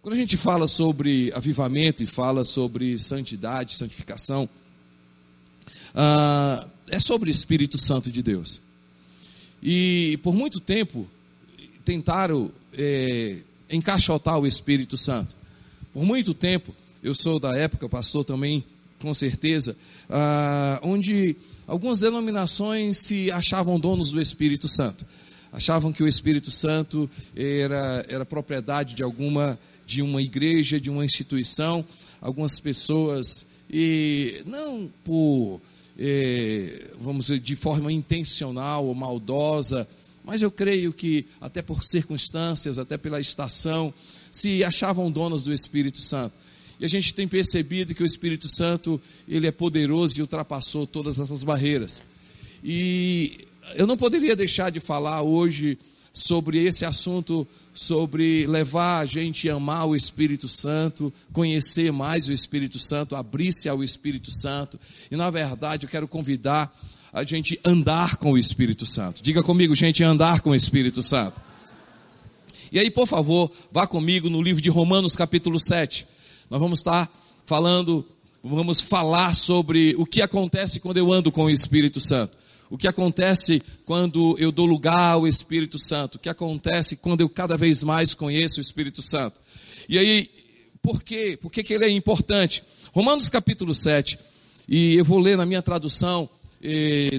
Quando a gente fala sobre avivamento e fala sobre santidade, santificação, ah, é sobre o Espírito Santo de Deus. E por muito tempo tentaram é, encaixotar o Espírito Santo. Por muito tempo, eu sou da época, pastor também, com certeza, ah, onde algumas denominações se achavam donos do Espírito Santo. Achavam que o Espírito Santo era, era propriedade de alguma de uma igreja, de uma instituição, algumas pessoas, e não por, é, vamos dizer, de forma intencional ou maldosa, mas eu creio que, até por circunstâncias, até pela estação, se achavam donos do Espírito Santo. E a gente tem percebido que o Espírito Santo, ele é poderoso e ultrapassou todas essas barreiras. E eu não poderia deixar de falar hoje sobre esse assunto, sobre levar a gente a amar o Espírito Santo, conhecer mais o Espírito Santo, abrir-se ao Espírito Santo. E na verdade eu quero convidar a gente andar com o Espírito Santo. Diga comigo, gente, andar com o Espírito Santo. E aí, por favor, vá comigo no livro de Romanos, capítulo 7. Nós vamos estar falando, vamos falar sobre o que acontece quando eu ando com o Espírito Santo. O que acontece quando eu dou lugar ao Espírito Santo? O que acontece quando eu cada vez mais conheço o Espírito Santo? E aí, por quê? Por que, que ele é importante? Romanos capítulo 7, e eu vou ler na minha tradução,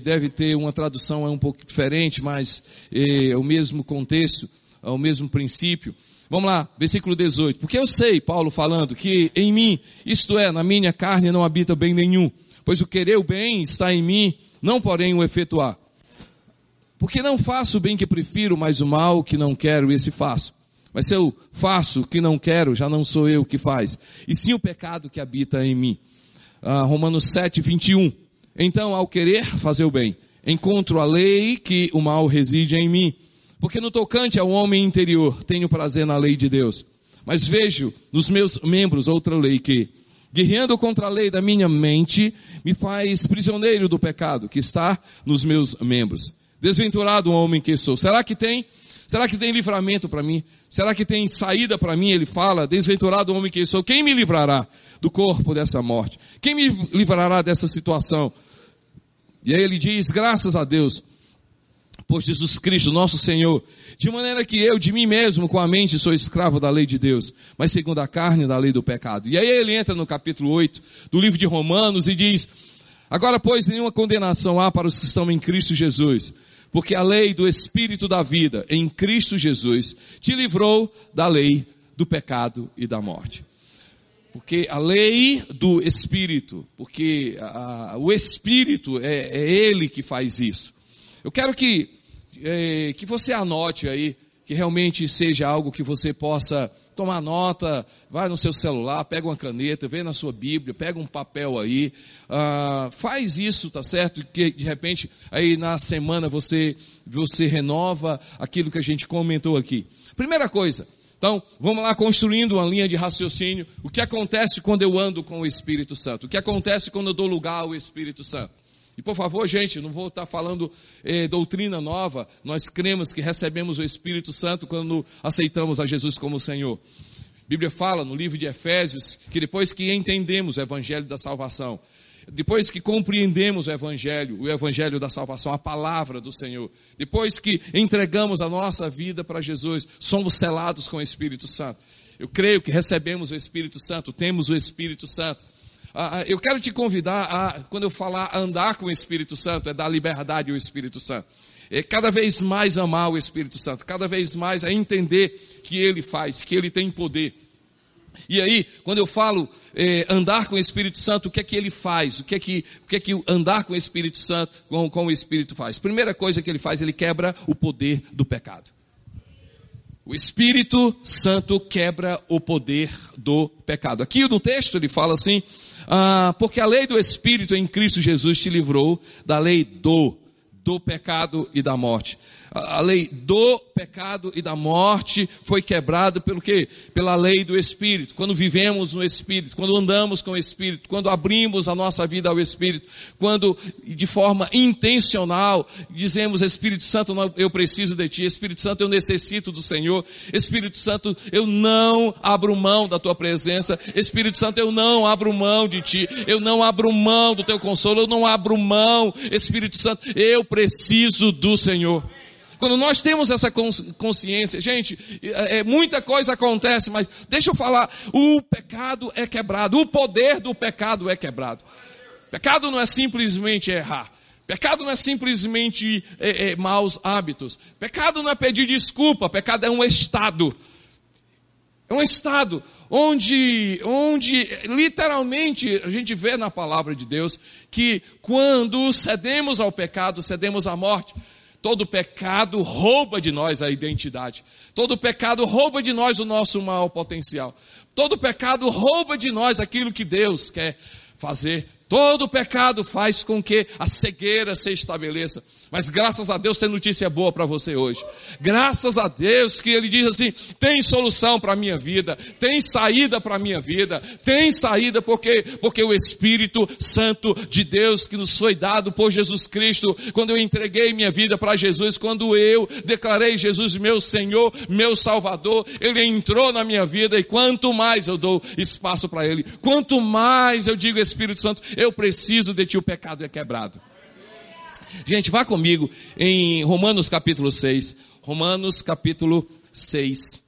deve ter uma tradução é um pouco diferente, mas é o mesmo contexto, é o mesmo princípio. Vamos lá, versículo 18. Porque eu sei, Paulo falando, que em mim, isto é, na minha carne não habita bem nenhum, pois o querer o bem está em mim, não porém o efetuar. Porque não faço o bem que prefiro, mas o mal que não quero, esse faço. Mas se eu faço o que não quero, já não sou eu que faz, e sim o pecado que habita em mim. Ah, Romanos 7, 21. Então, ao querer fazer o bem, encontro a lei que o mal reside em mim. Porque no tocante ao homem interior, tenho prazer na lei de Deus. Mas vejo nos meus membros outra lei que, guerreando contra a lei da minha mente, me faz prisioneiro do pecado que está nos meus membros. Desventurado o homem que sou. Será que tem? Será que tem livramento para mim? Será que tem saída para mim? Ele fala, desventurado o homem que sou. Quem me livrará do corpo dessa morte? Quem me livrará dessa situação? E aí ele diz, graças a Deus, por Jesus Cristo, nosso Senhor, de maneira que eu, de mim mesmo, com a mente, sou escravo da lei de Deus, mas segundo a carne, da lei do pecado. E aí ele entra no capítulo 8 do livro de Romanos e diz, agora pois nenhuma condenação há para os que estão em Cristo Jesus, porque a lei do Espírito da vida em Cristo Jesus te livrou da lei do pecado e da morte. Porque a lei do Espírito, porque a, o Espírito é, é Ele que faz isso. Eu quero que é, que você anote aí, que realmente seja algo que você possa tomar nota, vai no seu celular, pega uma caneta, vê na sua Bíblia, pega um papel aí, uh, faz isso, tá certo? Que de repente aí na semana você você renova aquilo que a gente comentou aqui. Primeira coisa, então vamos lá construindo uma linha de raciocínio. O que acontece quando eu ando com o Espírito Santo? O que acontece quando eu dou lugar ao Espírito Santo? E por favor, gente, não vou estar falando eh, doutrina nova. Nós cremos que recebemos o Espírito Santo quando aceitamos a Jesus como Senhor. A Bíblia fala no livro de Efésios que depois que entendemos o Evangelho da salvação, depois que compreendemos o Evangelho, o Evangelho da salvação, a palavra do Senhor, depois que entregamos a nossa vida para Jesus, somos selados com o Espírito Santo. Eu creio que recebemos o Espírito Santo, temos o Espírito Santo. Ah, ah, eu quero te convidar a, quando eu falar andar com o Espírito Santo, é dar liberdade ao Espírito Santo. É cada vez mais amar o Espírito Santo, cada vez mais a entender que Ele faz, que Ele tem poder. E aí, quando eu falo é, andar com o Espírito Santo, o que é que ele faz? O que é que, o que, é que andar com o Espírito Santo, com, com o Espírito faz? Primeira coisa que ele faz, ele quebra o poder do pecado. O Espírito Santo quebra o poder do pecado. Aqui no texto ele fala assim, ah, porque a lei do Espírito em Cristo Jesus te livrou da lei do, do pecado e da morte. A lei do pecado e da morte foi quebrada pelo quê? Pela lei do Espírito. Quando vivemos no Espírito, quando andamos com o Espírito, quando abrimos a nossa vida ao Espírito, quando de forma intencional dizemos: Espírito Santo, eu preciso de Ti, Espírito Santo, eu necessito do Senhor, Espírito Santo, eu não abro mão da Tua presença, Espírito Santo, eu não abro mão de Ti, eu não abro mão do Teu consolo, eu não abro mão, Espírito Santo, eu preciso do Senhor. Quando nós temos essa consciência, gente, é, é, muita coisa acontece, mas deixa eu falar, o pecado é quebrado, o poder do pecado é quebrado. Pecado não é simplesmente errar. Pecado não é simplesmente é, é, maus hábitos. Pecado não é pedir desculpa. Pecado é um estado. É um estado onde, onde literalmente a gente vê na palavra de Deus que quando cedemos ao pecado, cedemos à morte. Todo pecado rouba de nós a identidade. Todo pecado rouba de nós o nosso maior potencial. Todo pecado rouba de nós aquilo que Deus quer fazer. Todo pecado faz com que a cegueira se estabeleça. Mas graças a Deus tem notícia boa para você hoje. Graças a Deus que Ele diz assim: tem solução para a minha vida, tem saída para a minha vida, tem saída porque, porque o Espírito Santo de Deus que nos foi dado por Jesus Cristo, quando eu entreguei minha vida para Jesus, quando eu declarei Jesus meu Senhor, meu Salvador, Ele entrou na minha vida e quanto mais eu dou espaço para Ele, quanto mais eu digo Espírito Santo, eu preciso de Ti, o pecado é quebrado. Gente, vá comigo em Romanos capítulo 6. Romanos capítulo 6.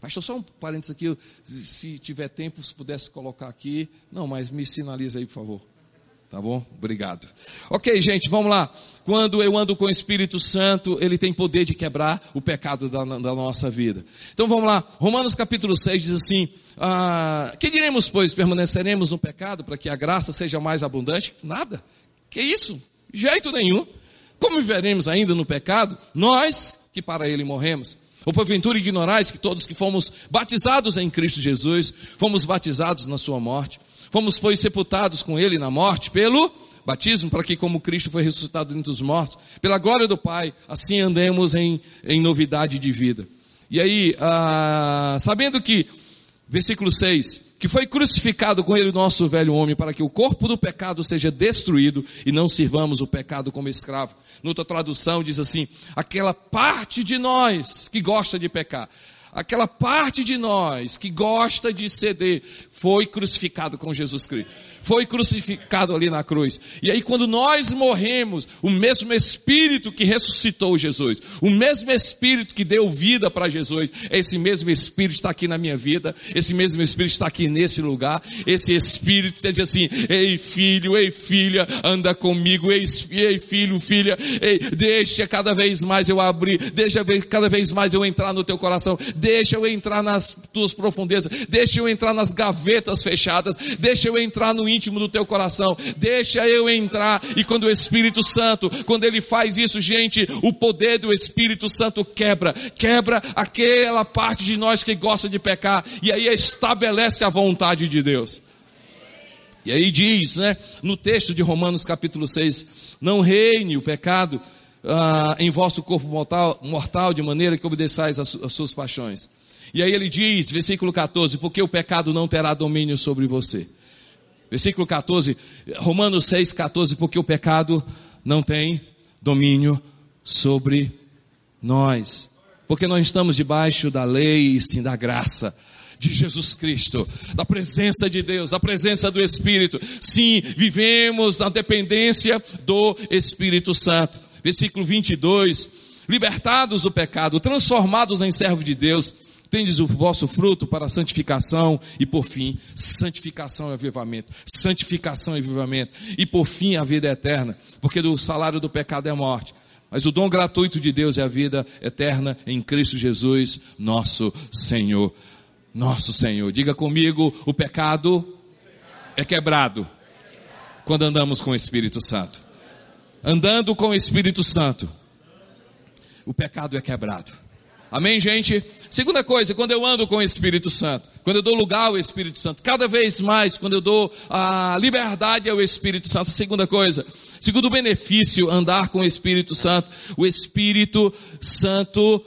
Pastor, só um parênteses aqui, se tiver tempo, se pudesse colocar aqui. Não, mas me sinaliza aí, por favor. Tá bom? Obrigado. Ok, gente, vamos lá. Quando eu ando com o Espírito Santo, ele tem poder de quebrar o pecado da, da nossa vida. Então vamos lá. Romanos capítulo 6 diz assim: ah, Que diremos, pois? Permaneceremos no pecado para que a graça seja mais abundante? Nada. Que isso? Jeito nenhum. Como viveremos ainda no pecado? Nós que para ele morremos. Ou porventura ignorais que todos que fomos batizados em Cristo Jesus, fomos batizados na sua morte. Fomos, pois, sepultados com ele na morte pelo batismo, para que, como Cristo foi ressuscitado entre os mortos, pela glória do Pai, assim andemos em, em novidade de vida. E aí, ah, sabendo que, versículo 6, que foi crucificado com ele o nosso velho homem, para que o corpo do pecado seja destruído e não sirvamos o pecado como escravo. Noutra tradução diz assim: aquela parte de nós que gosta de pecar, aquela parte de nós que gosta de ceder, foi crucificado com Jesus Cristo foi crucificado ali na cruz. E aí, quando nós morremos, o mesmo Espírito que ressuscitou Jesus, o mesmo Espírito que deu vida para Jesus, esse mesmo Espírito está aqui na minha vida, esse mesmo Espírito está aqui nesse lugar. Esse Espírito diz assim: Ei filho, ei filha, anda comigo, ei, ei filho, filha, ei, deixa cada vez mais eu abrir, deixa cada vez mais eu entrar no teu coração, deixa eu entrar nas tuas profundezas, deixa eu entrar nas gavetas fechadas, deixa eu entrar no íntimo do teu coração. Deixa eu entrar. E quando o Espírito Santo, quando ele faz isso, gente, o poder do Espírito Santo quebra, quebra aquela parte de nós que gosta de pecar e aí estabelece a vontade de Deus. E aí diz, né, no texto de Romanos capítulo 6, não reine o pecado ah, em vosso corpo mortal, mortal, de maneira que obedeçais às suas paixões. E aí ele diz, versículo 14, porque o pecado não terá domínio sobre você. Versículo 14, Romanos 6, 14, porque o pecado não tem domínio sobre nós. Porque nós estamos debaixo da lei e sim da graça de Jesus Cristo, da presença de Deus, da presença do Espírito. Sim, vivemos na dependência do Espírito Santo. Versículo 22, libertados do pecado, transformados em servos de Deus, tendes o vosso fruto para santificação e por fim, santificação e avivamento, santificação e avivamento e por fim a vida eterna, porque do salário do pecado é morte. Mas o dom gratuito de Deus é a vida eterna em Cristo Jesus, nosso Senhor. Nosso Senhor. Diga comigo, o pecado é quebrado quando andamos com o Espírito Santo. Andando com o Espírito Santo, o pecado é quebrado. Amém, gente? Segunda coisa, quando eu ando com o Espírito Santo, quando eu dou lugar ao Espírito Santo, cada vez mais, quando eu dou a liberdade ao Espírito Santo. Segunda coisa, Segundo benefício, andar com o Espírito Santo. O Espírito Santo,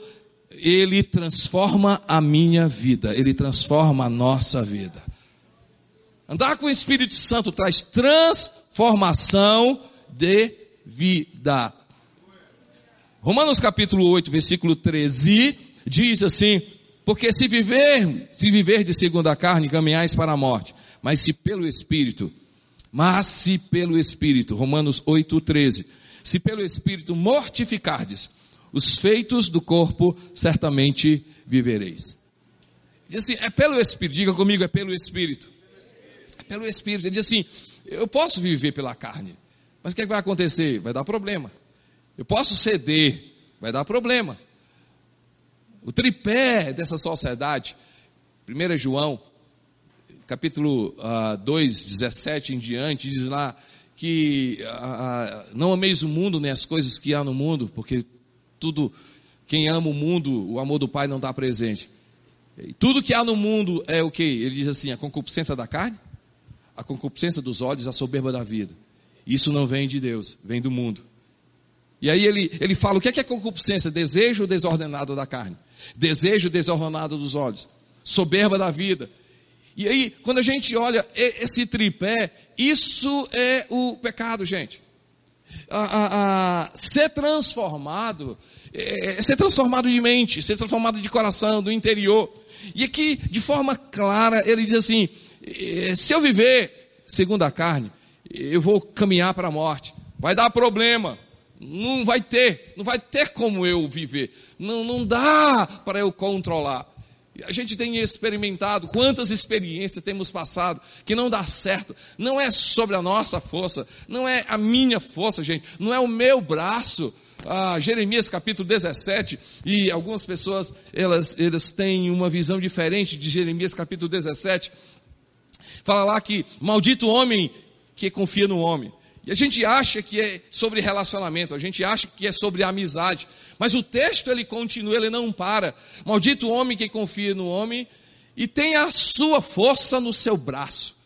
ele transforma a minha vida, ele transforma a nossa vida. Andar com o Espírito Santo traz transformação de vida. Romanos capítulo 8, versículo 13, diz assim: Porque se viver, se viver de segunda carne, caminhais para a morte, mas se pelo Espírito, mas se pelo Espírito, Romanos 8, 13, se pelo Espírito mortificardes os feitos do corpo, certamente vivereis. Diz assim, é pelo Espírito, diga comigo, é pelo Espírito. É pelo Espírito. Ele diz assim, eu posso viver pela carne, mas o que, é que vai acontecer? Vai dar problema. Eu posso ceder, vai dar problema. O tripé dessa sociedade, 1 João, capítulo uh, 2, 17 em diante, diz lá que uh, não ameis o mundo nem as coisas que há no mundo, porque tudo, quem ama o mundo, o amor do Pai não dá presente. E tudo que há no mundo é o que? Ele diz assim: a concupiscência da carne, a concupiscência dos olhos, a soberba da vida. Isso não vem de Deus, vem do mundo. E aí ele, ele fala: o que é, que é concupiscência? Desejo desordenado da carne, desejo desordenado dos olhos, soberba da vida. E aí, quando a gente olha esse tripé, isso é o pecado, gente. A, a, a ser transformado, é, é ser transformado de mente, ser transformado de coração, do interior. E aqui, de forma clara, ele diz assim: é, se eu viver segundo a carne, eu vou caminhar para a morte, vai dar problema. Não vai ter, não vai ter como eu viver. Não, não dá para eu controlar. A gente tem experimentado, quantas experiências temos passado que não dá certo. Não é sobre a nossa força, não é a minha força, gente, não é o meu braço. Ah, Jeremias capítulo 17, e algumas pessoas elas, elas têm uma visão diferente de Jeremias capítulo 17. Fala lá que maldito homem que confia no homem. E a gente acha que é sobre relacionamento, a gente acha que é sobre amizade. Mas o texto ele continua, ele não para. Maldito homem que confia no homem e tem a sua força no seu braço.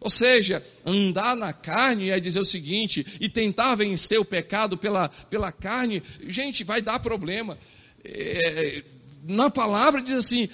Ou seja, andar na carne é dizer o seguinte, e tentar vencer o pecado pela, pela carne, gente, vai dar problema. É, na palavra diz assim: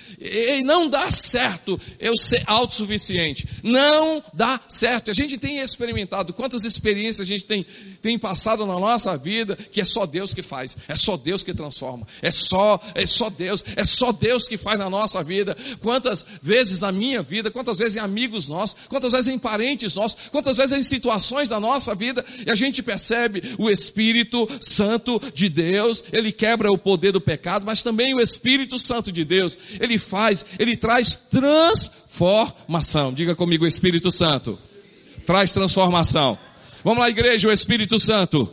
não dá certo eu ser autossuficiente. Não dá certo. A gente tem experimentado quantas experiências a gente tem, tem passado na nossa vida que é só Deus que faz, é só Deus que transforma, é só, é só Deus, é só Deus que faz na nossa vida. Quantas vezes na minha vida, quantas vezes em amigos nossos, quantas vezes em parentes nossos, quantas vezes em situações da nossa vida, e a gente percebe o Espírito Santo de Deus, ele quebra o poder do pecado, mas também o Espírito Espírito Santo de Deus, ele faz, ele traz transformação. Diga comigo, Espírito Santo. Traz transformação. Vamos lá, igreja, o Espírito Santo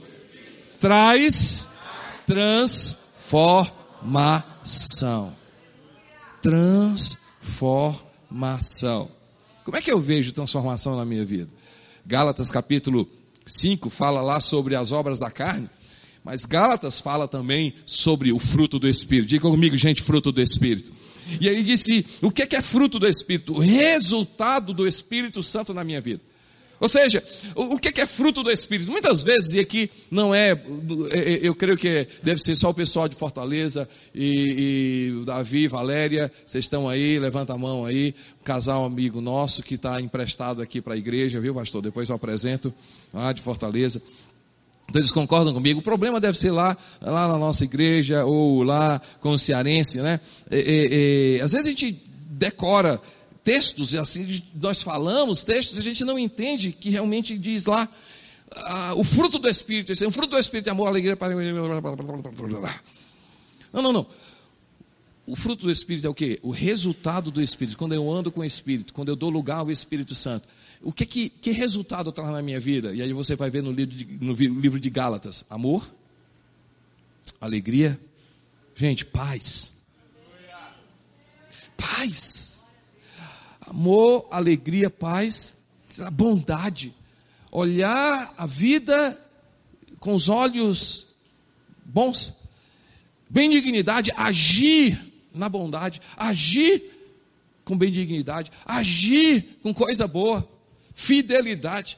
traz transformação. Transformação. Como é que eu vejo transformação na minha vida? Gálatas capítulo 5 fala lá sobre as obras da carne. Mas Gálatas fala também sobre o fruto do Espírito. Diga comigo, gente, fruto do Espírito. E aí disse: o que é fruto do Espírito? O resultado do Espírito Santo na minha vida. Ou seja, o que é fruto do Espírito? Muitas vezes, e aqui não é, é, é, eu creio que deve ser só o pessoal de Fortaleza e, e Davi, Valéria, vocês estão aí, levanta a mão aí, um casal amigo nosso que está emprestado aqui para a igreja, viu, pastor? Depois eu apresento, lá de Fortaleza. Então eles concordam comigo. O problema deve ser lá, lá na nossa igreja ou lá com o cearense, né? E, e, e, às vezes a gente decora textos e assim nós falamos textos e a gente não entende que realmente diz lá ah, o fruto do Espírito. O fruto do Espírito é amor, alegria, para não, não, não. O fruto do Espírito é o que? O resultado do Espírito. Quando eu ando com o Espírito, quando eu dou lugar ao Espírito Santo. O que, que, que resultado traz na minha vida? E aí você vai ver no livro de, no livro de Gálatas: amor, alegria, gente, paz. Paz. Amor, alegria, paz, bondade. Olhar a vida com os olhos bons, benignidade, agir na bondade, agir com benignidade, agir com coisa boa fidelidade.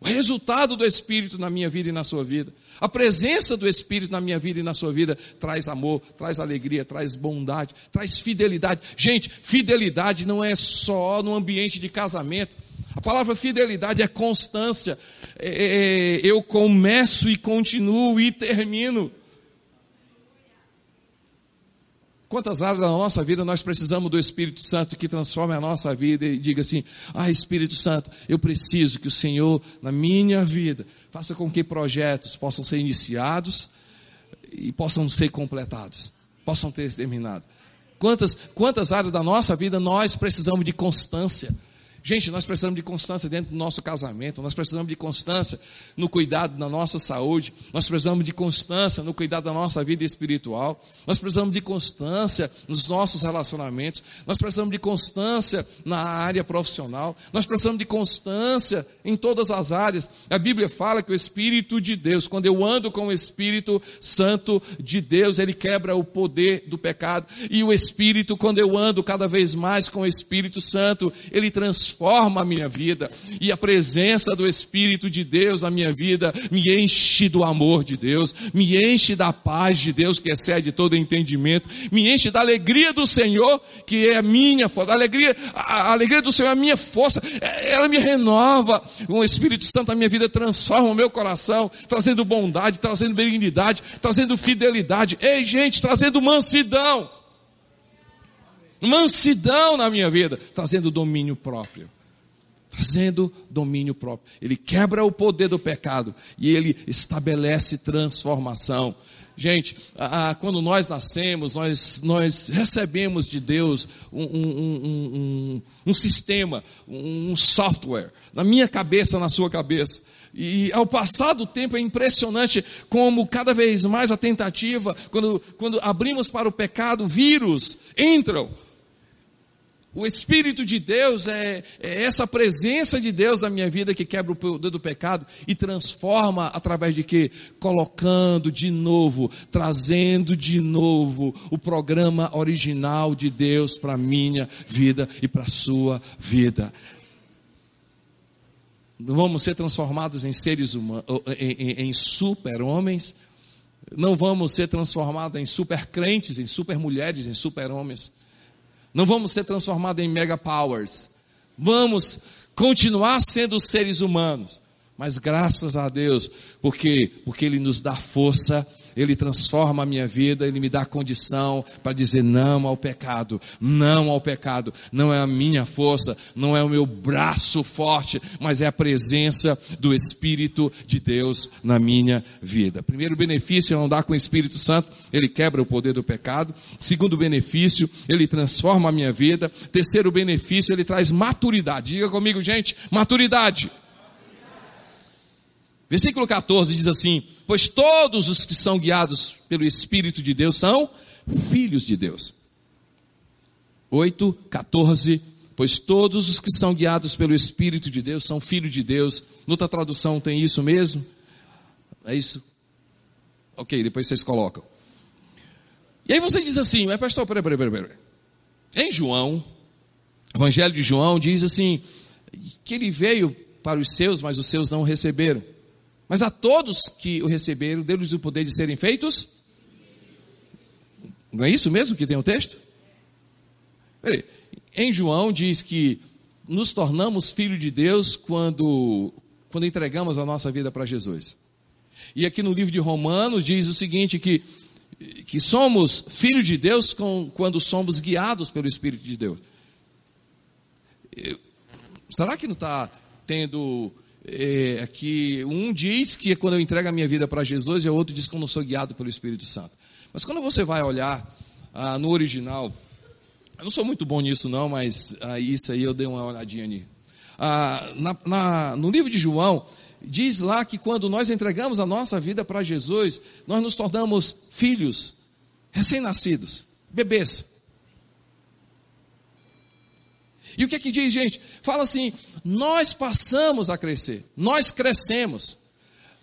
O resultado do Espírito na minha vida e na sua vida. A presença do Espírito na minha vida e na sua vida traz amor, traz alegria, traz bondade, traz fidelidade. Gente, fidelidade não é só no ambiente de casamento. A palavra fidelidade é constância. É, é, é eu começo e continuo e termino. Quantas áreas da nossa vida nós precisamos do Espírito Santo que transforme a nossa vida e diga assim: Ah, Espírito Santo, eu preciso que o Senhor, na minha vida, faça com que projetos possam ser iniciados e possam ser completados, possam ter terminado. Quantas, quantas áreas da nossa vida nós precisamos de constância? Gente, nós precisamos de constância dentro do nosso casamento, nós precisamos de constância no cuidado da nossa saúde, nós precisamos de constância no cuidado da nossa vida espiritual, nós precisamos de constância nos nossos relacionamentos, nós precisamos de constância na área profissional, nós precisamos de constância em todas as áreas. A Bíblia fala que o Espírito de Deus, quando eu ando com o Espírito Santo de Deus, ele quebra o poder do pecado, e o Espírito, quando eu ando cada vez mais com o Espírito Santo, ele transforma transforma a minha vida. E a presença do Espírito de Deus na minha vida me enche do amor de Deus, me enche da paz de Deus que excede todo entendimento, me enche da alegria do Senhor que é a minha força. A alegria, a alegria do Senhor é a minha força, é, ela me renova. O Espírito Santo na minha vida transforma o meu coração, trazendo bondade, trazendo benignidade, trazendo fidelidade. Ei, gente, trazendo mansidão mansidão na minha vida, trazendo domínio próprio. Trazendo domínio próprio. Ele quebra o poder do pecado e ele estabelece transformação. Gente, quando nós nascemos, nós, nós recebemos de Deus um, um, um, um, sistema, um software, na minha cabeça, na sua cabeça. E ao passar do tempo é impressionante como cada vez mais a tentativa, quando, quando abrimos para o pecado, vírus entram o Espírito de Deus é, é, essa presença de Deus na minha vida que quebra o poder do pecado e transforma através de quê? Colocando de novo, trazendo de novo o programa original de Deus para a minha vida e para a sua vida. Não vamos ser transformados em seres humanos, em, em, em super-homens, não vamos ser transformados em super crentes, em super mulheres, em super homens não vamos ser transformados em mega powers. Vamos continuar sendo seres humanos. Mas graças a Deus, porque porque ele nos dá força ele transforma a minha vida, Ele me dá condição para dizer não ao pecado, não ao pecado. Não é a minha força, não é o meu braço forte, mas é a presença do Espírito de Deus na minha vida. Primeiro benefício é andar com o Espírito Santo, ele quebra o poder do pecado. Segundo benefício, ele transforma a minha vida. Terceiro benefício, ele traz maturidade. Diga comigo, gente, maturidade. Versículo 14 diz assim: Pois todos os que são guiados pelo Espírito de Deus são filhos de Deus. 8, 14. Pois todos os que são guiados pelo Espírito de Deus são filhos de Deus. Noutra tradução tem isso mesmo? É isso? Ok, depois vocês colocam. E aí você diz assim, mas pastor, peraí, peraí, peraí, peraí. Em João, Evangelho de João diz assim, que ele veio para os seus, mas os seus não o receberam. Mas a todos que o receberam, deu-lhes o poder de serem feitos. Não é isso mesmo que tem o texto? Peraí. Em João diz que nos tornamos filhos de Deus quando, quando entregamos a nossa vida para Jesus. E aqui no livro de Romanos diz o seguinte: que, que somos filhos de Deus com, quando somos guiados pelo Espírito de Deus. Eu, será que não está tendo é, que um diz que é quando eu entrego a minha vida para Jesus e o outro diz que eu não sou guiado pelo Espírito Santo. Mas quando você vai olhar ah, no original, eu não sou muito bom nisso não, mas ah, isso aí eu dei uma olhadinha ali. Ah, na, na, no livro de João, diz lá que quando nós entregamos a nossa vida para Jesus, nós nos tornamos filhos, recém-nascidos, bebês. E o que é que diz, gente? Fala assim: nós passamos a crescer, nós crescemos,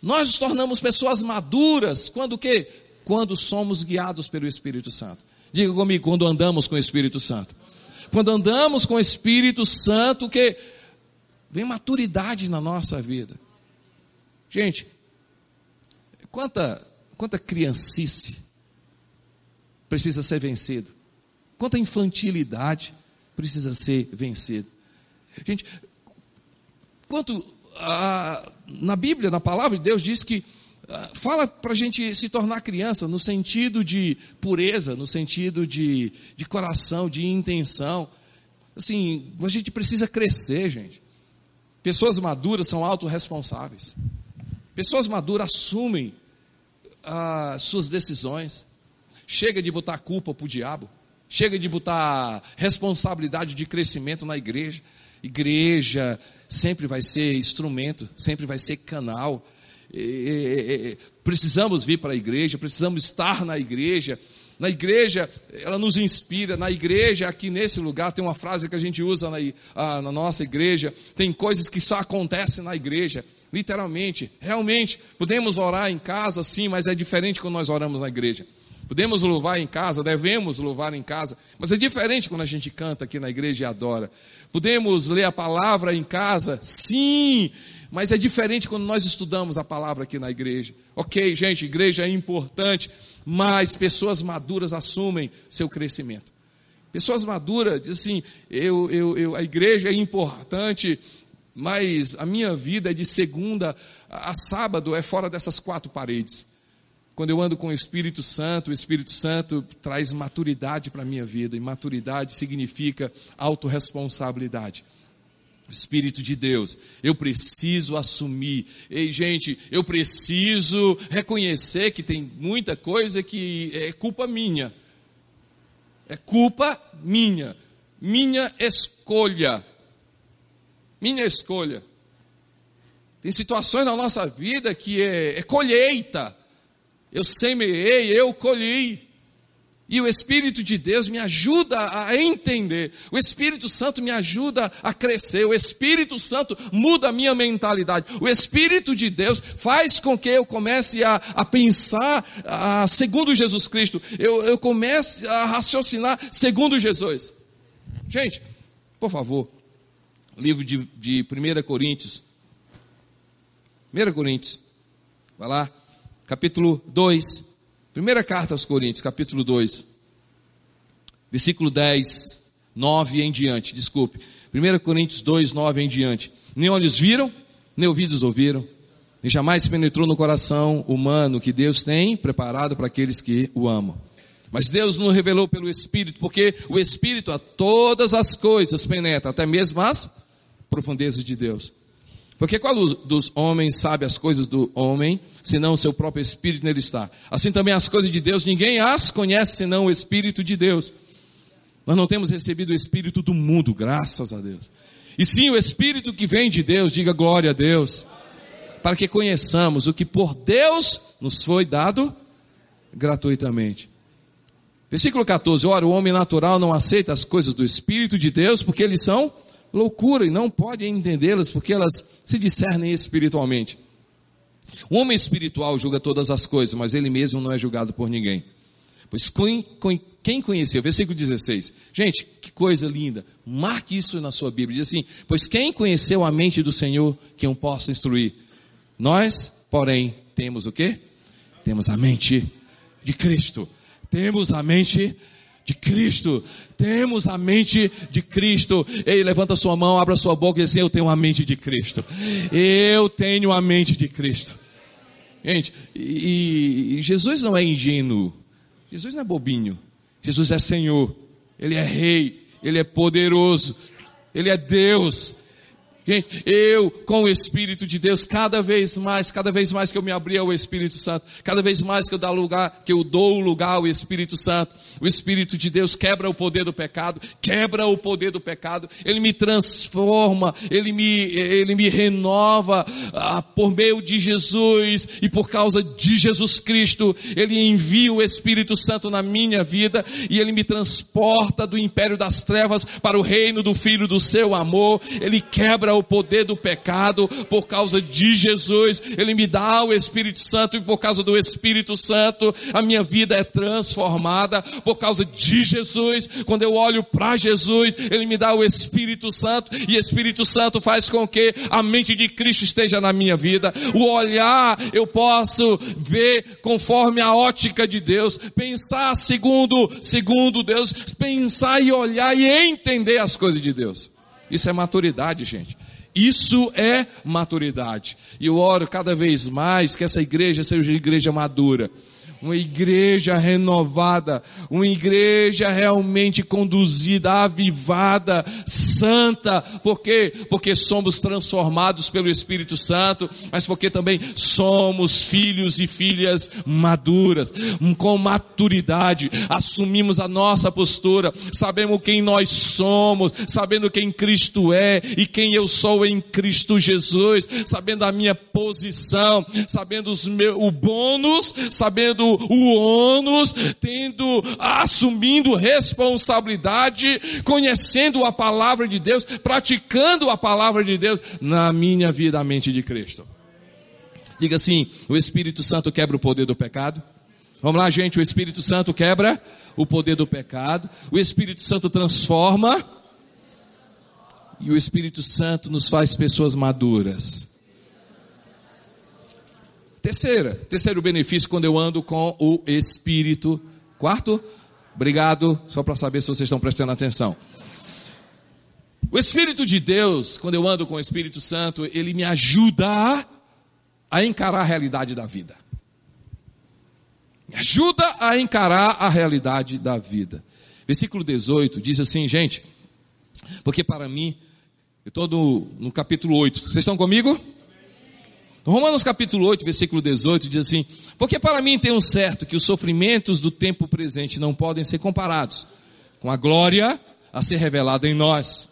nós nos tornamos pessoas maduras quando o quê? Quando somos guiados pelo Espírito Santo. Diga comigo, quando andamos com o Espírito Santo. Quando andamos com o Espírito Santo, o que? Vem maturidade na nossa vida. Gente, quanta, quanta criancice precisa ser vencido? Quanta infantilidade precisa ser vencido? Gente, quanto a, na Bíblia, na palavra de Deus, diz que ah, fala para a gente se tornar criança no sentido de pureza, no sentido de, de coração, de intenção. Assim, a gente precisa crescer, gente. Pessoas maduras são autorresponsáveis. Pessoas maduras assumem as ah, suas decisões. Chega de botar culpa para o diabo. Chega de botar responsabilidade de crescimento na igreja. Igreja sempre vai ser instrumento, sempre vai ser canal. E, e, e, precisamos vir para a igreja, precisamos estar na igreja. Na igreja, ela nos inspira. Na igreja, aqui nesse lugar, tem uma frase que a gente usa na, a, na nossa igreja. Tem coisas que só acontecem na igreja. Literalmente, realmente. Podemos orar em casa, sim, mas é diferente quando nós oramos na igreja. Podemos louvar em casa, devemos louvar em casa, mas é diferente quando a gente canta aqui na igreja e adora. Podemos ler a palavra em casa, sim, mas é diferente quando nós estudamos a palavra aqui na igreja. Ok, gente, igreja é importante, mas pessoas maduras assumem seu crescimento. Pessoas maduras dizem assim: eu, eu, eu, a igreja é importante, mas a minha vida é de segunda a sábado, é fora dessas quatro paredes. Quando eu ando com o Espírito Santo, o Espírito Santo traz maturidade para a minha vida, e maturidade significa autorresponsabilidade. Espírito de Deus, eu preciso assumir. Ei, gente, eu preciso reconhecer que tem muita coisa que é culpa minha. É culpa minha. Minha escolha. Minha escolha. Tem situações na nossa vida que é, é colheita. Eu semeei, eu colhi. E o Espírito de Deus me ajuda a entender. O Espírito Santo me ajuda a crescer. O Espírito Santo muda a minha mentalidade. O Espírito de Deus faz com que eu comece a, a pensar a, segundo Jesus Cristo. Eu, eu comece a raciocinar segundo Jesus. Gente, por favor, livro de, de 1 Coríntios. 1 Coríntios. Vai lá capítulo 2. Primeira carta aos Coríntios, capítulo 2. Versículo 10, 9 em diante, desculpe. 1 Coríntios 2, 9 em diante. Nem olhos viram, nem ouvidos ouviram, nem jamais penetrou no coração humano que Deus tem preparado para aqueles que o amam. Mas Deus nos revelou pelo Espírito, porque o Espírito a todas as coisas penetra, até mesmo as profundezas de Deus. Porque qual dos homens sabe as coisas do homem, senão o seu próprio espírito nele está? Assim também as coisas de Deus, ninguém as conhece senão o espírito de Deus. Nós não temos recebido o espírito do mundo, graças a Deus. E sim o espírito que vem de Deus, diga glória a Deus. Para que conheçamos o que por Deus nos foi dado gratuitamente. Versículo 14: Ora, o homem natural não aceita as coisas do Espírito de Deus, porque eles são loucura e não pode entendê-las porque elas se discernem espiritualmente. O homem espiritual julga todas as coisas, mas ele mesmo não é julgado por ninguém. Pois quem conheceu, versículo 16, gente, que coisa linda, marque isso na sua Bíblia, diz assim, pois quem conheceu a mente do Senhor, que eu possa instruir? Nós, porém, temos o quê? Temos a mente de Cristo, temos a mente de Cristo. Temos a mente de Cristo. Ei, levanta sua mão, abra sua boca e diz eu tenho a mente de Cristo. Eu tenho a mente de Cristo. Gente, e, e Jesus não é ingênuo. Jesus não é bobinho. Jesus é Senhor. Ele é Rei. Ele é poderoso. Ele é Deus. Gente, eu com o Espírito de Deus, cada vez mais, cada vez mais que eu me abri ao Espírito Santo, cada vez mais que eu dou lugar, que eu dou lugar ao Espírito Santo, o Espírito de Deus quebra o poder do pecado, quebra o poder do pecado, ele me transforma, ele me, ele me renova ah, por meio de Jesus e por causa de Jesus Cristo, ele envia o Espírito Santo na minha vida e ele me transporta do império das trevas para o reino do Filho do seu amor, ele quebra o poder do pecado por causa de Jesus. Ele me dá o Espírito Santo e por causa do Espírito Santo a minha vida é transformada por causa de Jesus. Quando eu olho para Jesus, Ele me dá o Espírito Santo e o Espírito Santo faz com que a mente de Cristo esteja na minha vida. O olhar eu posso ver conforme a ótica de Deus, pensar segundo segundo Deus, pensar e olhar e entender as coisas de Deus. Isso é maturidade, gente. Isso é maturidade. E eu oro cada vez mais que essa igreja seja uma igreja madura uma igreja renovada, uma igreja realmente conduzida, avivada, santa, porque porque somos transformados pelo Espírito Santo, mas porque também somos filhos e filhas maduras, com maturidade, assumimos a nossa postura, sabemos quem nós somos, sabendo quem Cristo é e quem eu sou em Cristo Jesus, sabendo a minha posição, sabendo os meus, o bônus, sabendo o ônus, tendo, assumindo responsabilidade, conhecendo a palavra de Deus, praticando a palavra de Deus na minha vida, a mente de Cristo. Diga assim: o Espírito Santo quebra o poder do pecado. Vamos lá, gente. O Espírito Santo quebra o poder do pecado. O Espírito Santo transforma. E o Espírito Santo nos faz pessoas maduras. Terceira, terceiro benefício quando eu ando com o Espírito. Quarto, obrigado, só para saber se vocês estão prestando atenção. O Espírito de Deus, quando eu ando com o Espírito Santo, ele me ajuda a encarar a realidade da vida. Me ajuda a encarar a realidade da vida. Versículo 18 diz assim, gente, porque para mim, eu estou no, no capítulo 8, vocês estão comigo? Romanos capítulo 8, versículo 18 diz assim: Porque para mim tenho certo que os sofrimentos do tempo presente não podem ser comparados com a glória a ser revelada em nós.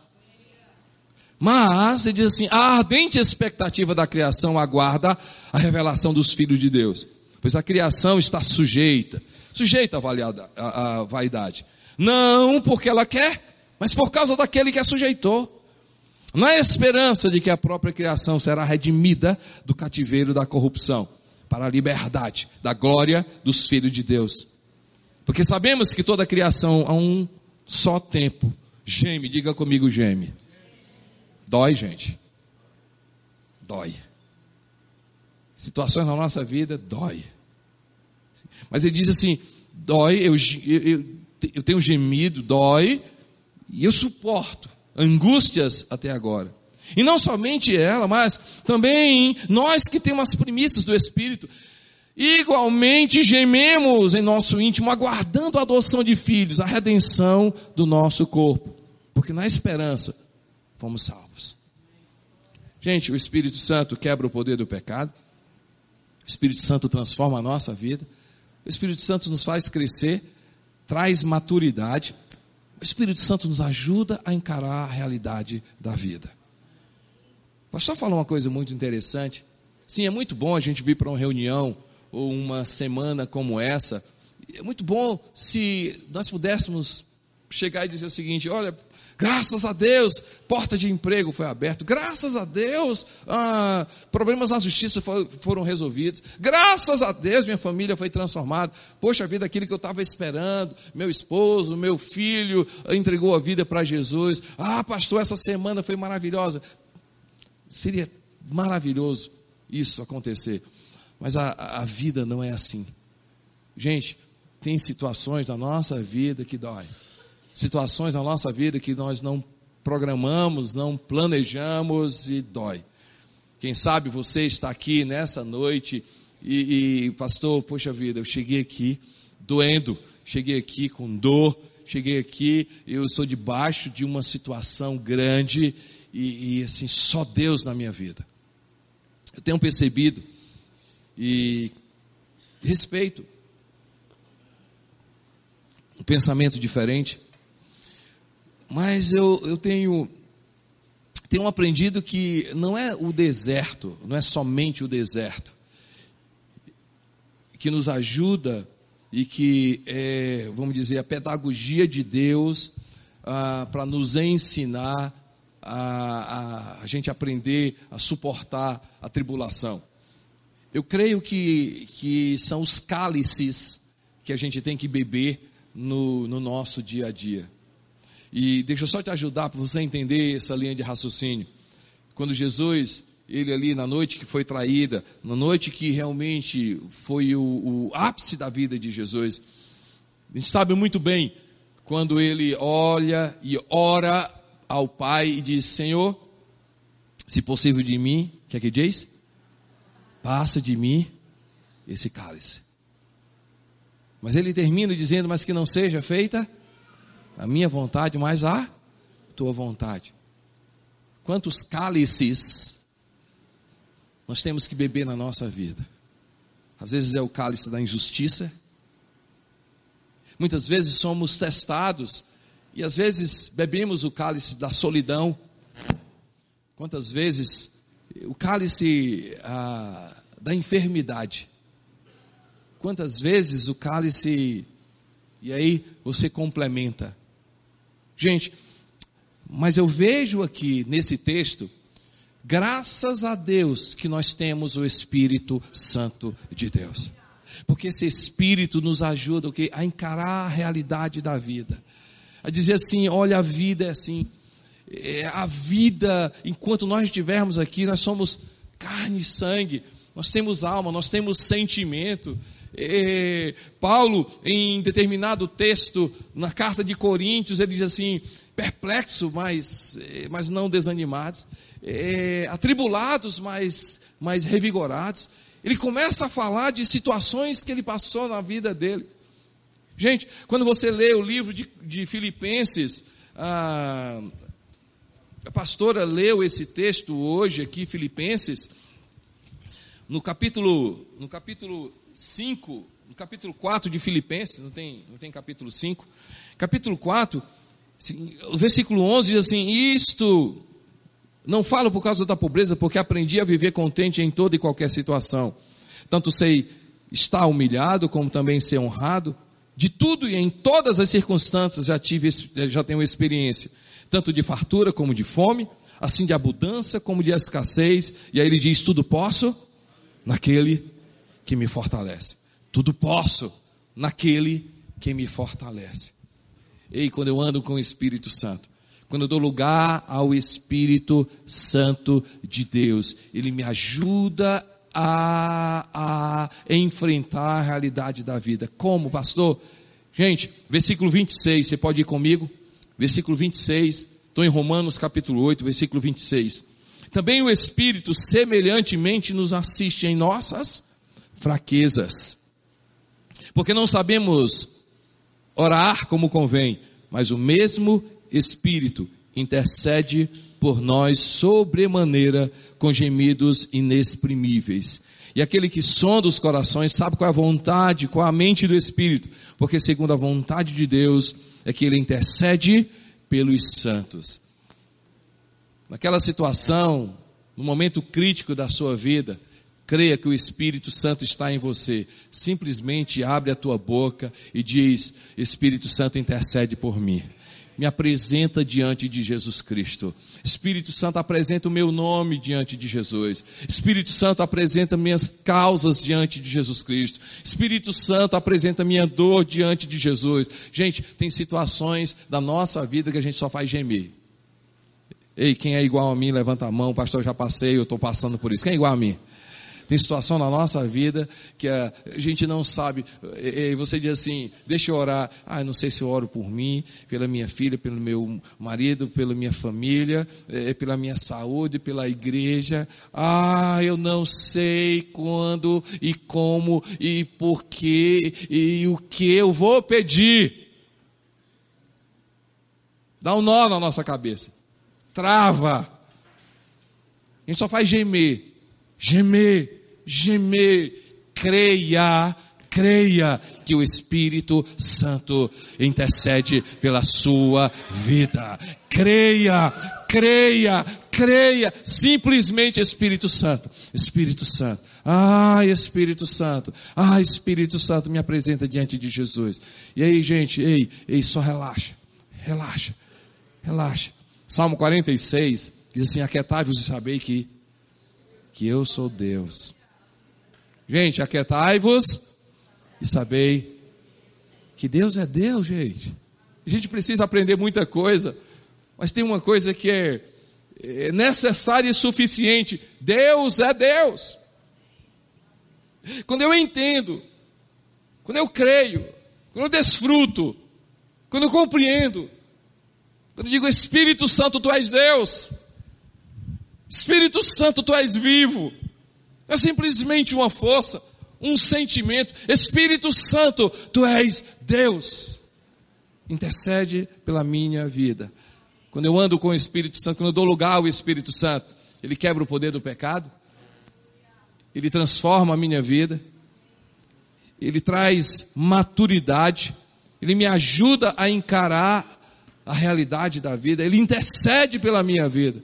Mas, ele diz assim: a ardente expectativa da criação aguarda a revelação dos filhos de Deus. Pois a criação está sujeita, sujeita à vaidade. Não porque ela quer, mas por causa daquele que a sujeitou na esperança de que a própria criação será redimida do cativeiro da corrupção, para a liberdade da glória dos filhos de Deus. Porque sabemos que toda a criação a um só tempo geme, diga comigo geme. Dói, gente. Dói. Situações na nossa vida dói. Mas ele diz assim: dói, eu, eu, eu tenho gemido, dói, e eu suporto angústias até agora. E não somente ela, mas também nós que temos as primícias do Espírito, igualmente gememos em nosso íntimo, aguardando a adoção de filhos, a redenção do nosso corpo. Porque na esperança fomos salvos. Gente, o Espírito Santo quebra o poder do pecado. O Espírito Santo transforma a nossa vida. O Espírito Santo nos faz crescer, traz maturidade. O Espírito Santo nos ajuda a encarar a realidade da vida. O pastor falou uma coisa muito interessante. Sim, é muito bom a gente vir para uma reunião ou uma semana como essa. É muito bom se nós pudéssemos chegar e dizer o seguinte: olha, Graças a Deus, porta de emprego foi aberta. Graças a Deus, ah, problemas na justiça foram resolvidos. Graças a Deus, minha família foi transformada. Poxa vida, aquilo que eu estava esperando, meu esposo, meu filho entregou a vida para Jesus. Ah, pastor, essa semana foi maravilhosa. Seria maravilhoso isso acontecer. Mas a, a vida não é assim. Gente, tem situações na nossa vida que dói situações na nossa vida que nós não programamos, não planejamos e dói. Quem sabe você está aqui nessa noite e, e pastor, poxa vida, eu cheguei aqui doendo, cheguei aqui com dor, cheguei aqui, eu estou debaixo de uma situação grande e, e, assim, só Deus na minha vida. Eu tenho percebido e respeito um pensamento diferente. Mas eu, eu tenho, tenho aprendido que não é o deserto, não é somente o deserto, que nos ajuda e que é, vamos dizer, a pedagogia de Deus ah, para nos ensinar a, a, a gente aprender a suportar a tribulação. Eu creio que, que são os cálices que a gente tem que beber no, no nosso dia a dia. E deixa eu só te ajudar para você entender essa linha de raciocínio. Quando Jesus, ele ali na noite que foi traída, na noite que realmente foi o, o ápice da vida de Jesus, a gente sabe muito bem quando ele olha e ora ao Pai e diz: Senhor, se possível de mim, o que é que diz? Passa de mim esse cálice. Mas ele termina dizendo: Mas que não seja feita a minha vontade, mas a tua vontade. Quantos cálices nós temos que beber na nossa vida? Às vezes é o cálice da injustiça. Muitas vezes somos testados e às vezes bebemos o cálice da solidão. Quantas vezes o cálice ah, da enfermidade. Quantas vezes o cálice. E aí você complementa. Gente, mas eu vejo aqui nesse texto, graças a Deus que nós temos o Espírito Santo de Deus. Porque esse Espírito nos ajuda okay, a encarar a realidade da vida. A dizer assim: olha, a vida é assim. É, a vida, enquanto nós estivermos aqui, nós somos carne e sangue, nós temos alma, nós temos sentimento. É, Paulo, em determinado texto, na carta de Coríntios, ele diz assim: perplexos, mas, mas não desanimados, atribulados, mas, mas revigorados. Ele começa a falar de situações que ele passou na vida dele. Gente, quando você lê o livro de, de Filipenses, a, a pastora leu esse texto hoje aqui, Filipenses, no capítulo, no capítulo 5, no capítulo 4 de Filipenses, não tem, não tem capítulo 5, capítulo 4, o versículo 11 diz assim: Isto não falo por causa da pobreza, porque aprendi a viver contente em toda e qualquer situação. Tanto sei estar humilhado, como também ser honrado. De tudo e em todas as circunstâncias já tive, já tenho experiência, tanto de fartura como de fome, assim de abundância como de escassez. E aí ele diz: tudo posso naquele que me fortalece. Tudo posso naquele que me fortalece. Ei, quando eu ando com o Espírito Santo, quando eu dou lugar ao Espírito Santo de Deus, ele me ajuda a, a enfrentar a realidade da vida. Como, pastor? Gente, versículo 26, você pode ir comigo? Versículo 26, estou em Romanos capítulo 8, versículo 26. Também o Espírito semelhantemente nos assiste em nossas fraquezas. Porque não sabemos orar como convém, mas o mesmo Espírito intercede por nós sobremaneira com gemidos inexprimíveis. E aquele que sonda os corações sabe qual é a vontade, qual é a mente do Espírito, porque segundo a vontade de Deus é que ele intercede pelos santos. Naquela situação, no momento crítico da sua vida, creia que o Espírito Santo está em você. Simplesmente abre a tua boca e diz: Espírito Santo intercede por mim. Me apresenta diante de Jesus Cristo. Espírito Santo apresenta o meu nome diante de Jesus. Espírito Santo apresenta minhas causas diante de Jesus Cristo. Espírito Santo apresenta minha dor diante de Jesus. Gente, tem situações da nossa vida que a gente só faz gemer. Ei, quem é igual a mim, levanta a mão, pastor, já passei, eu estou passando por isso. Quem é igual a mim? Tem situação na nossa vida que a gente não sabe. E você diz assim: deixa eu orar. Ah, não sei se eu oro por mim, pela minha filha, pelo meu marido, pela minha família, é, pela minha saúde, pela igreja. Ah, eu não sei quando e como e por quê e o que eu vou pedir. Dá um nó na nossa cabeça. Trava. A gente só faz gemer. Gemer gemer, creia, creia que o Espírito Santo intercede pela sua vida. Creia, creia, creia, simplesmente Espírito Santo. Espírito Santo. Ai, Espírito Santo. Ai, Espírito Santo, me apresenta diante de Jesus. E aí, gente, ei, ei, só relaxa. Relaxa. Relaxa. Salmo 46 diz assim: Aquietai-vos e sabei que, que eu sou Deus. Gente, aquietai-vos e sabei que Deus é Deus, gente. A gente precisa aprender muita coisa, mas tem uma coisa que é, é necessária e suficiente: Deus é Deus. Quando eu entendo, quando eu creio, quando eu desfruto, quando eu compreendo, eu digo Espírito Santo, tu és Deus, Espírito Santo, tu és vivo, é simplesmente uma força, um sentimento, Espírito Santo, tu és Deus, intercede pela minha vida. Quando eu ando com o Espírito Santo, quando eu dou lugar ao Espírito Santo, ele quebra o poder do pecado, ele transforma a minha vida, ele traz maturidade, ele me ajuda a encarar a realidade da vida, ele intercede pela minha vida.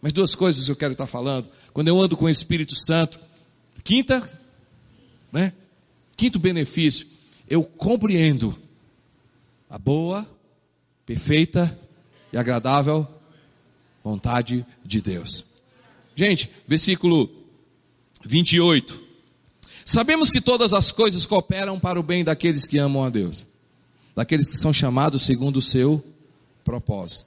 Mas duas coisas eu quero estar falando. Quando eu ando com o Espírito Santo, quinta, né? Quinto benefício, eu compreendo a boa, perfeita e agradável vontade de Deus. Gente, versículo 28. Sabemos que todas as coisas cooperam para o bem daqueles que amam a Deus, daqueles que são chamados segundo o seu propósito.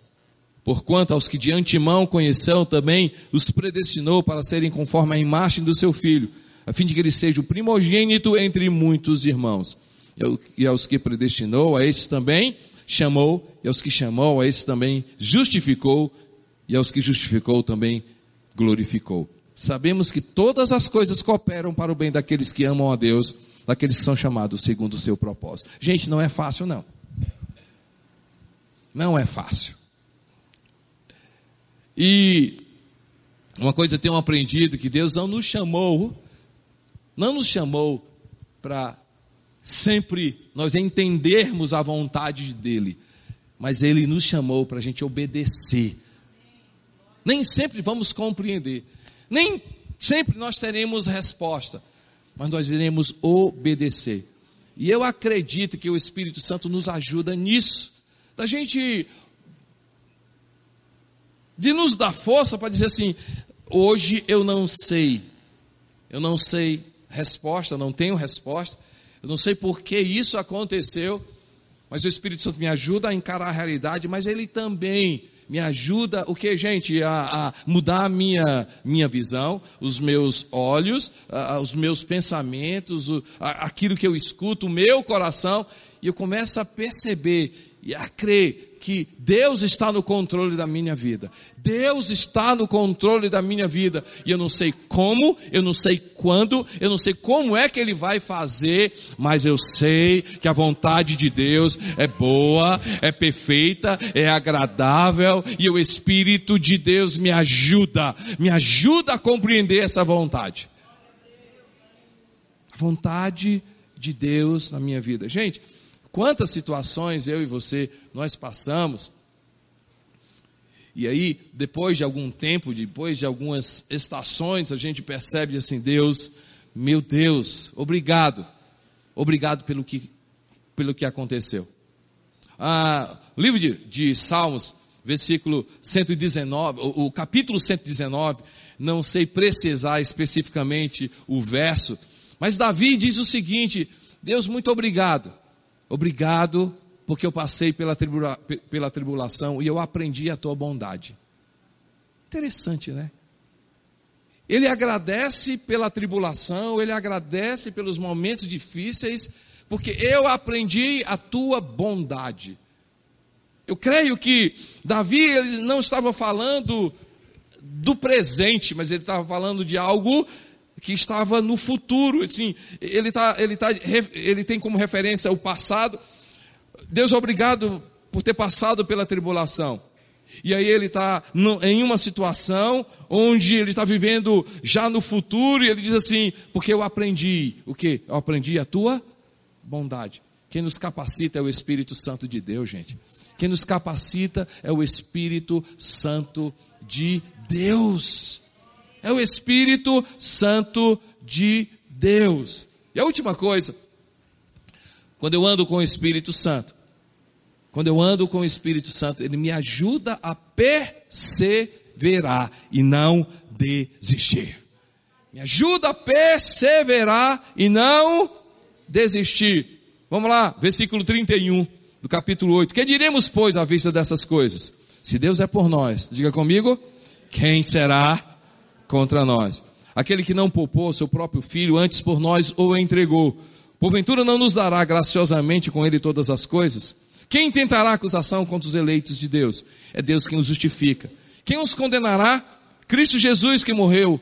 Porquanto aos que de antemão conheceu também os predestinou para serem conforme a imagem do seu filho, a fim de que ele seja o primogênito entre muitos irmãos. E aos que predestinou, a esses também chamou, e aos que chamou, a esses também justificou, e aos que justificou também glorificou sabemos que todas as coisas cooperam para o bem daqueles que amam a Deus, daqueles que são chamados segundo o seu propósito. Gente, não é fácil, não. Não é fácil. E uma coisa eu tenho aprendido que Deus não nos chamou, não nos chamou para sempre nós entendermos a vontade dele, mas ele nos chamou para a gente obedecer. Nem sempre vamos compreender, nem sempre nós teremos resposta, mas nós iremos obedecer. E eu acredito que o Espírito Santo nos ajuda nisso, da gente de nos dar força para dizer assim: hoje eu não sei, eu não sei resposta, não tenho resposta, eu não sei por que isso aconteceu, mas o Espírito Santo me ajuda a encarar a realidade, mas ele também me ajuda o que, gente? A, a, mudar a minha, minha visão, os meus olhos, a, os meus pensamentos, o, aquilo que eu escuto, o meu coração, e eu começo a perceber e a crer que Deus está no controle da minha vida. Deus está no controle da minha vida. E eu não sei como, eu não sei quando, eu não sei como é que Ele vai fazer, mas eu sei que a vontade de Deus é boa, é perfeita, é agradável, e o Espírito de Deus me ajuda, me ajuda a compreender essa vontade. A vontade de Deus na minha vida. Gente, Quantas situações eu e você nós passamos. E aí, depois de algum tempo, depois de algumas estações, a gente percebe assim: Deus, meu Deus, obrigado, obrigado pelo que, pelo que aconteceu. Ah, livro de, de Salmos, versículo 119, o, o capítulo 119, não sei precisar especificamente o verso, mas Davi diz o seguinte: Deus, muito obrigado Obrigado, porque eu passei pela, tribula, pela tribulação e eu aprendi a tua bondade. Interessante, né? Ele agradece pela tribulação, ele agradece pelos momentos difíceis, porque eu aprendi a tua bondade. Eu creio que Davi ele não estava falando do presente, mas ele estava falando de algo que estava no futuro. Assim, ele, tá, ele, tá, ele tem como referência o passado. Deus, obrigado por ter passado pela tribulação. E aí ele está em uma situação onde ele está vivendo já no futuro e ele diz assim: porque eu aprendi o que? Eu aprendi a tua bondade. Quem nos capacita é o Espírito Santo de Deus, gente. Quem nos capacita é o Espírito Santo de Deus é o Espírito Santo de Deus. E a última coisa, quando eu ando com o Espírito Santo, Quando eu ando com o Espírito Santo, ele me ajuda a perseverar e não desistir. Me ajuda a perseverar e não desistir. Vamos lá, versículo 31 do capítulo 8. Que diremos, pois, à vista dessas coisas? Se Deus é por nós, diga comigo, quem será contra nós? Aquele que não poupou seu próprio filho, antes por nós o entregou. Porventura não nos dará graciosamente com ele todas as coisas? Quem tentará acusação contra os eleitos de Deus? É Deus quem os justifica. Quem os condenará? Cristo Jesus que morreu,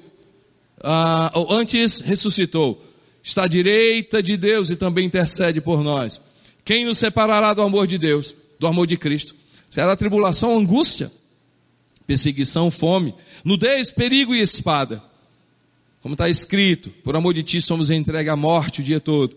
ah, ou antes ressuscitou, está à direita de Deus e também intercede por nós. Quem nos separará do amor de Deus, do amor de Cristo? Será tribulação, angústia, perseguição, fome, nudez, perigo e espada. Como está escrito, por amor de ti somos entregues à morte o dia todo.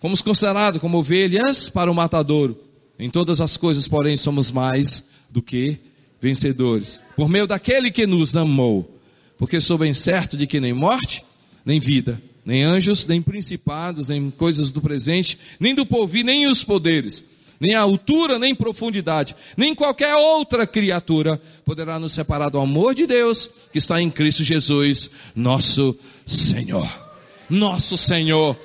Fomos considerados como ovelhas para o matadouro. Em todas as coisas, porém, somos mais do que vencedores. Por meio daquele que nos amou. Porque sou bem certo de que nem morte, nem vida, nem anjos, nem principados, nem coisas do presente, nem do porvir, nem os poderes, nem a altura, nem profundidade, nem qualquer outra criatura poderá nos separar do amor de Deus que está em Cristo Jesus, nosso Senhor. Nosso Senhor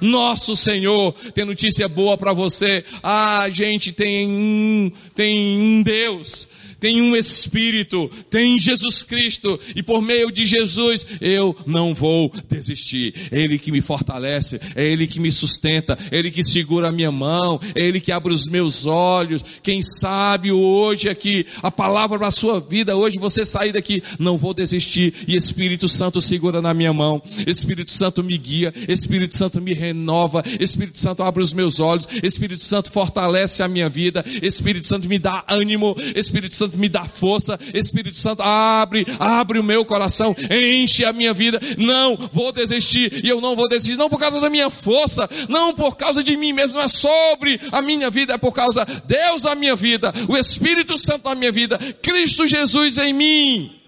nosso Senhor. Tem notícia boa para você. Ah, gente, tem tem um Deus tem um Espírito, tem Jesus Cristo, e por meio de Jesus eu não vou desistir. É Ele que me fortalece, é Ele que me sustenta, é Ele que segura a minha mão, é Ele que abre os meus olhos. Quem sabe hoje aqui, a palavra para a sua vida, hoje você sair daqui, não vou desistir, e Espírito Santo segura na minha mão, Espírito Santo me guia, Espírito Santo me renova, Espírito Santo abre os meus olhos, Espírito Santo fortalece a minha vida, Espírito Santo me dá ânimo, Espírito Santo Santo me dá força, Espírito Santo abre, abre o meu coração, enche a minha vida. Não vou desistir e eu não vou desistir, não por causa da minha força, não por causa de mim mesmo, não é sobre a minha vida, é por causa de Deus a minha vida, o Espírito Santo na minha vida, Cristo Jesus em mim.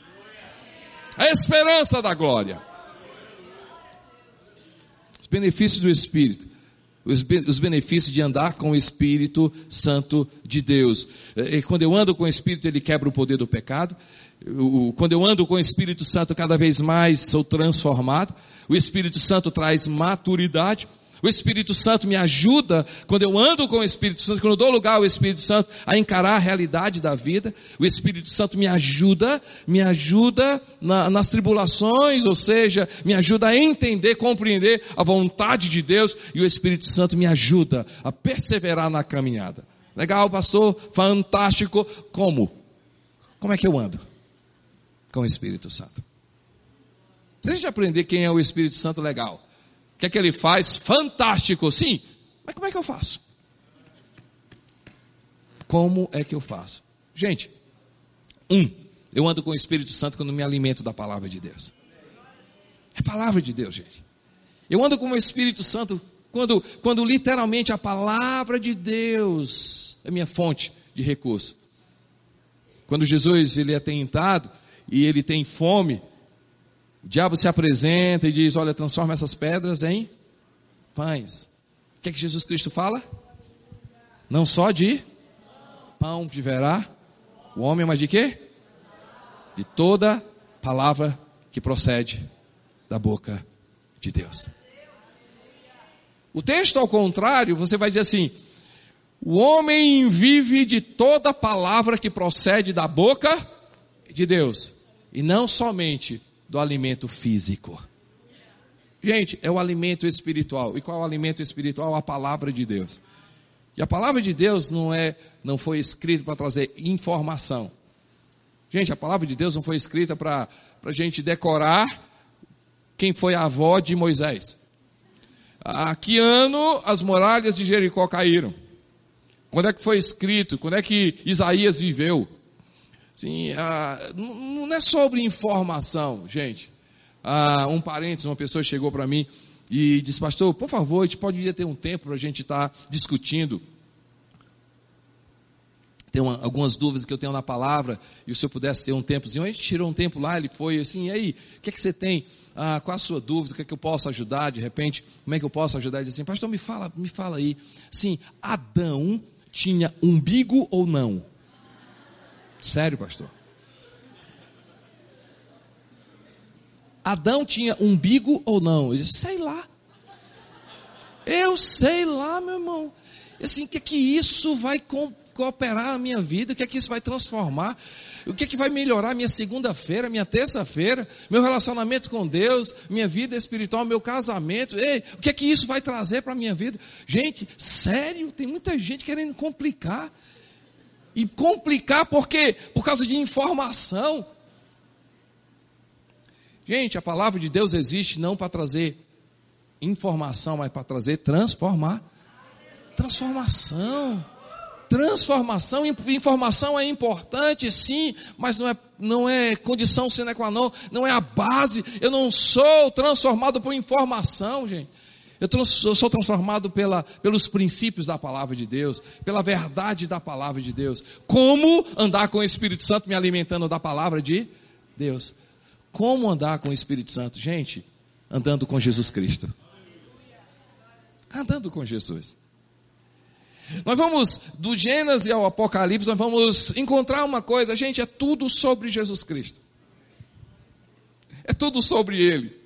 A esperança da glória. Os benefícios do Espírito os benefícios de andar com o Espírito Santo de Deus. E quando eu ando com o Espírito, ele quebra o poder do pecado. Quando eu ando com o Espírito Santo, cada vez mais sou transformado. O Espírito Santo traz maturidade. O Espírito Santo me ajuda, quando eu ando com o Espírito Santo, quando eu dou lugar ao Espírito Santo, a encarar a realidade da vida. O Espírito Santo me ajuda, me ajuda na, nas tribulações, ou seja, me ajuda a entender, compreender a vontade de Deus. E o Espírito Santo me ajuda a perseverar na caminhada. Legal, pastor? Fantástico. Como? Como é que eu ando? Com o Espírito Santo. A gente aprender quem é o Espírito Santo, legal. O que é que ele faz? Fantástico, sim. Mas como é que eu faço? Como é que eu faço? Gente, um, eu ando com o Espírito Santo quando me alimento da palavra de Deus. É palavra de Deus, gente. Eu ando com o Espírito Santo quando, quando literalmente a palavra de Deus é minha fonte de recurso. Quando Jesus ele é tentado e ele tem fome, o diabo se apresenta e diz: Olha, transforma essas pedras em pães. O que é que Jesus Cristo fala? Não só de pão viverá o homem, mas de quê? De toda palavra que procede da boca de Deus. O texto, ao contrário, você vai dizer assim: o homem vive de toda palavra que procede da boca de Deus, e não somente do alimento físico. Gente, é o alimento espiritual. E qual é o alimento espiritual? A palavra de Deus. E a palavra de Deus não é, não foi escrita para trazer informação. Gente, a palavra de Deus não foi escrita para a gente decorar quem foi a avó de Moisés. A que ano as muralhas de Jericó caíram? Quando é que foi escrito? Quando é que Isaías viveu? Sim, ah, não é sobre informação, gente. Ah, um parente, uma pessoa chegou para mim e disse, pastor, por favor, a gente pode ter um tempo para a gente estar tá discutindo. Tem uma, algumas dúvidas que eu tenho na palavra, e o senhor pudesse ter um tempozinho. A gente tirou um tempo lá, ele foi assim, e aí, o que é que você tem? Ah, qual a sua dúvida? O que é que eu posso ajudar? De repente, como é que eu posso ajudar? Ele disse assim, pastor, me fala, me fala aí. Sim, Adão tinha umbigo ou não? Sério, pastor? Adão tinha umbigo ou não? Ele disse, sei lá. Eu sei lá, meu irmão. Assim, o que é que isso vai cooperar a minha vida? O que é que isso vai transformar? O que é que vai melhorar minha segunda-feira, minha terça-feira, meu relacionamento com Deus, minha vida espiritual, meu casamento? Ei, o que é que isso vai trazer para a minha vida? Gente, sério, tem muita gente querendo complicar. E complicar por quê? Por causa de informação. Gente, a palavra de Deus existe não para trazer informação, mas para trazer transformar. Transformação. Transformação, informação é importante, sim, mas não é, não é condição sine qua non, não é a base. Eu não sou transformado por informação, gente. Eu, trans, eu sou transformado pela, pelos princípios da palavra de Deus, pela verdade da palavra de Deus. Como andar com o Espírito Santo me alimentando da palavra de Deus? Como andar com o Espírito Santo? Gente, andando com Jesus Cristo. Andando com Jesus. Nós vamos, do Gênesis ao Apocalipse, nós vamos encontrar uma coisa, gente, é tudo sobre Jesus Cristo. É tudo sobre Ele.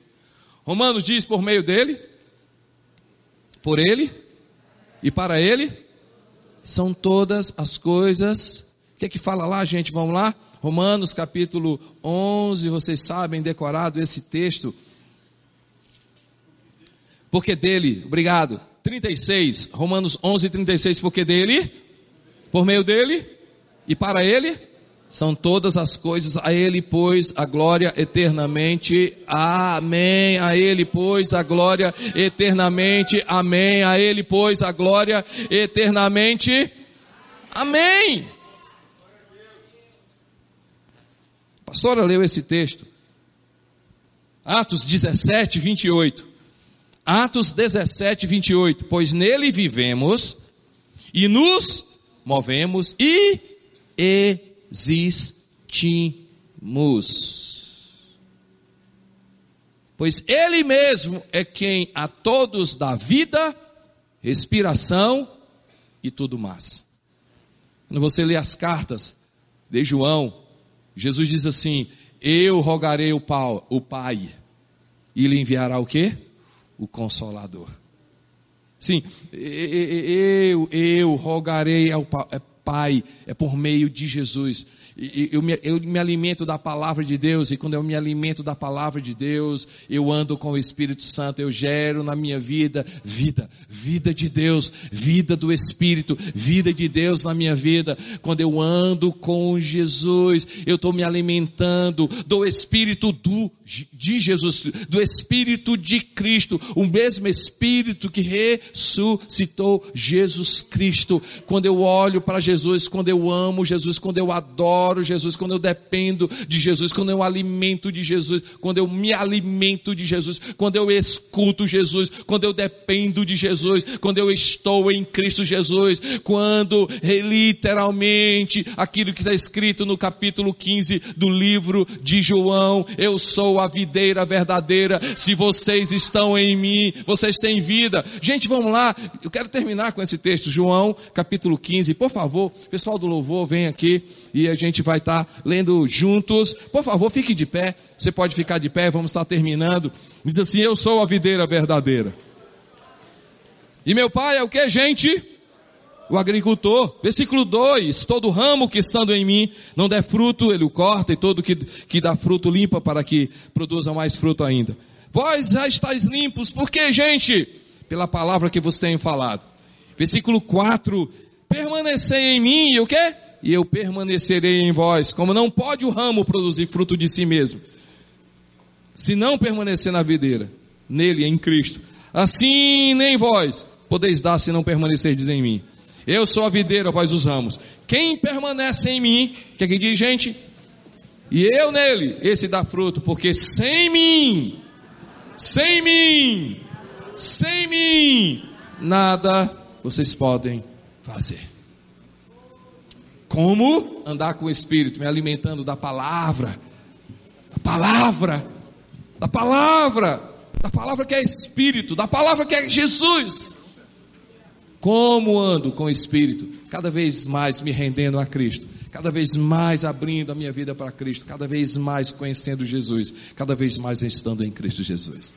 Romanos diz por meio dele, por Ele e para Ele, são todas as coisas. O que é que fala lá, gente? Vamos lá? Romanos capítulo 11, vocês sabem decorado esse texto. Porque dele, obrigado. 36, Romanos 11, 36, porque dele, por meio dele e para ele, são todas as coisas, a ele, pois, a glória eternamente, amém. A ele, pois, a glória eternamente, amém. A ele, pois, a glória eternamente, amém. A pastora leu esse texto, Atos 17, 28. Atos 17, 28. Pois nele vivemos e nos movemos e existimos. Pois ele mesmo é quem a todos dá vida, respiração e tudo mais. Quando você lê as cartas de João, Jesus diz assim: Eu rogarei o Pai, e lhe enviará o quê? o Consolador. Sim, eu, eu rogarei ao Pai, é por meio de Jesus eu me, eu me alimento da palavra de Deus, e quando eu me alimento da palavra de Deus, eu ando com o Espírito Santo, eu gero na minha vida vida, vida de Deus, vida do Espírito, vida de Deus na minha vida. Quando eu ando com Jesus, eu estou me alimentando do Espírito do, de Jesus, do Espírito de Cristo, o mesmo Espírito que ressuscitou Jesus Cristo. Quando eu olho para Jesus, quando eu amo Jesus, quando eu adoro, adoro Jesus, quando eu dependo de Jesus, quando eu alimento de Jesus, quando eu me alimento de Jesus, quando eu escuto Jesus, quando eu dependo de Jesus, quando eu estou em Cristo Jesus, quando literalmente aquilo que está escrito no capítulo 15 do livro de João, eu sou a videira verdadeira, se vocês estão em mim, vocês têm vida. Gente, vamos lá, eu quero terminar com esse texto, João, capítulo 15, por favor, pessoal do louvor, vem aqui e a gente vai estar tá lendo juntos. Por favor, fique de pé. Você pode ficar de pé, vamos estar terminando. Diz assim: Eu sou a videira verdadeira. E meu pai é o que, gente? O agricultor. Versículo 2: Todo ramo que estando em mim não der fruto, ele o corta, e todo que, que dá fruto limpa para que produza mais fruto ainda. Vós já estáis limpos, por que, gente? Pela palavra que vos tenho falado. Versículo 4: Permanecei em mim, e o que? E eu permanecerei em vós. Como não pode o ramo produzir fruto de si mesmo, se não permanecer na videira, nele, em Cristo, assim nem vós podeis dar se não permanecerdes em mim. Eu sou a videira, vós os ramos. Quem permanece em mim, que é que diz, gente? E eu nele, esse dá fruto, porque sem mim, sem mim, sem mim, nada vocês podem fazer. Como? Andar com o Espírito, me alimentando da palavra, da palavra, da palavra, da palavra que é Espírito, da palavra que é Jesus. Como ando com o Espírito? Cada vez mais me rendendo a Cristo, cada vez mais abrindo a minha vida para Cristo, cada vez mais conhecendo Jesus, cada vez mais estando em Cristo Jesus.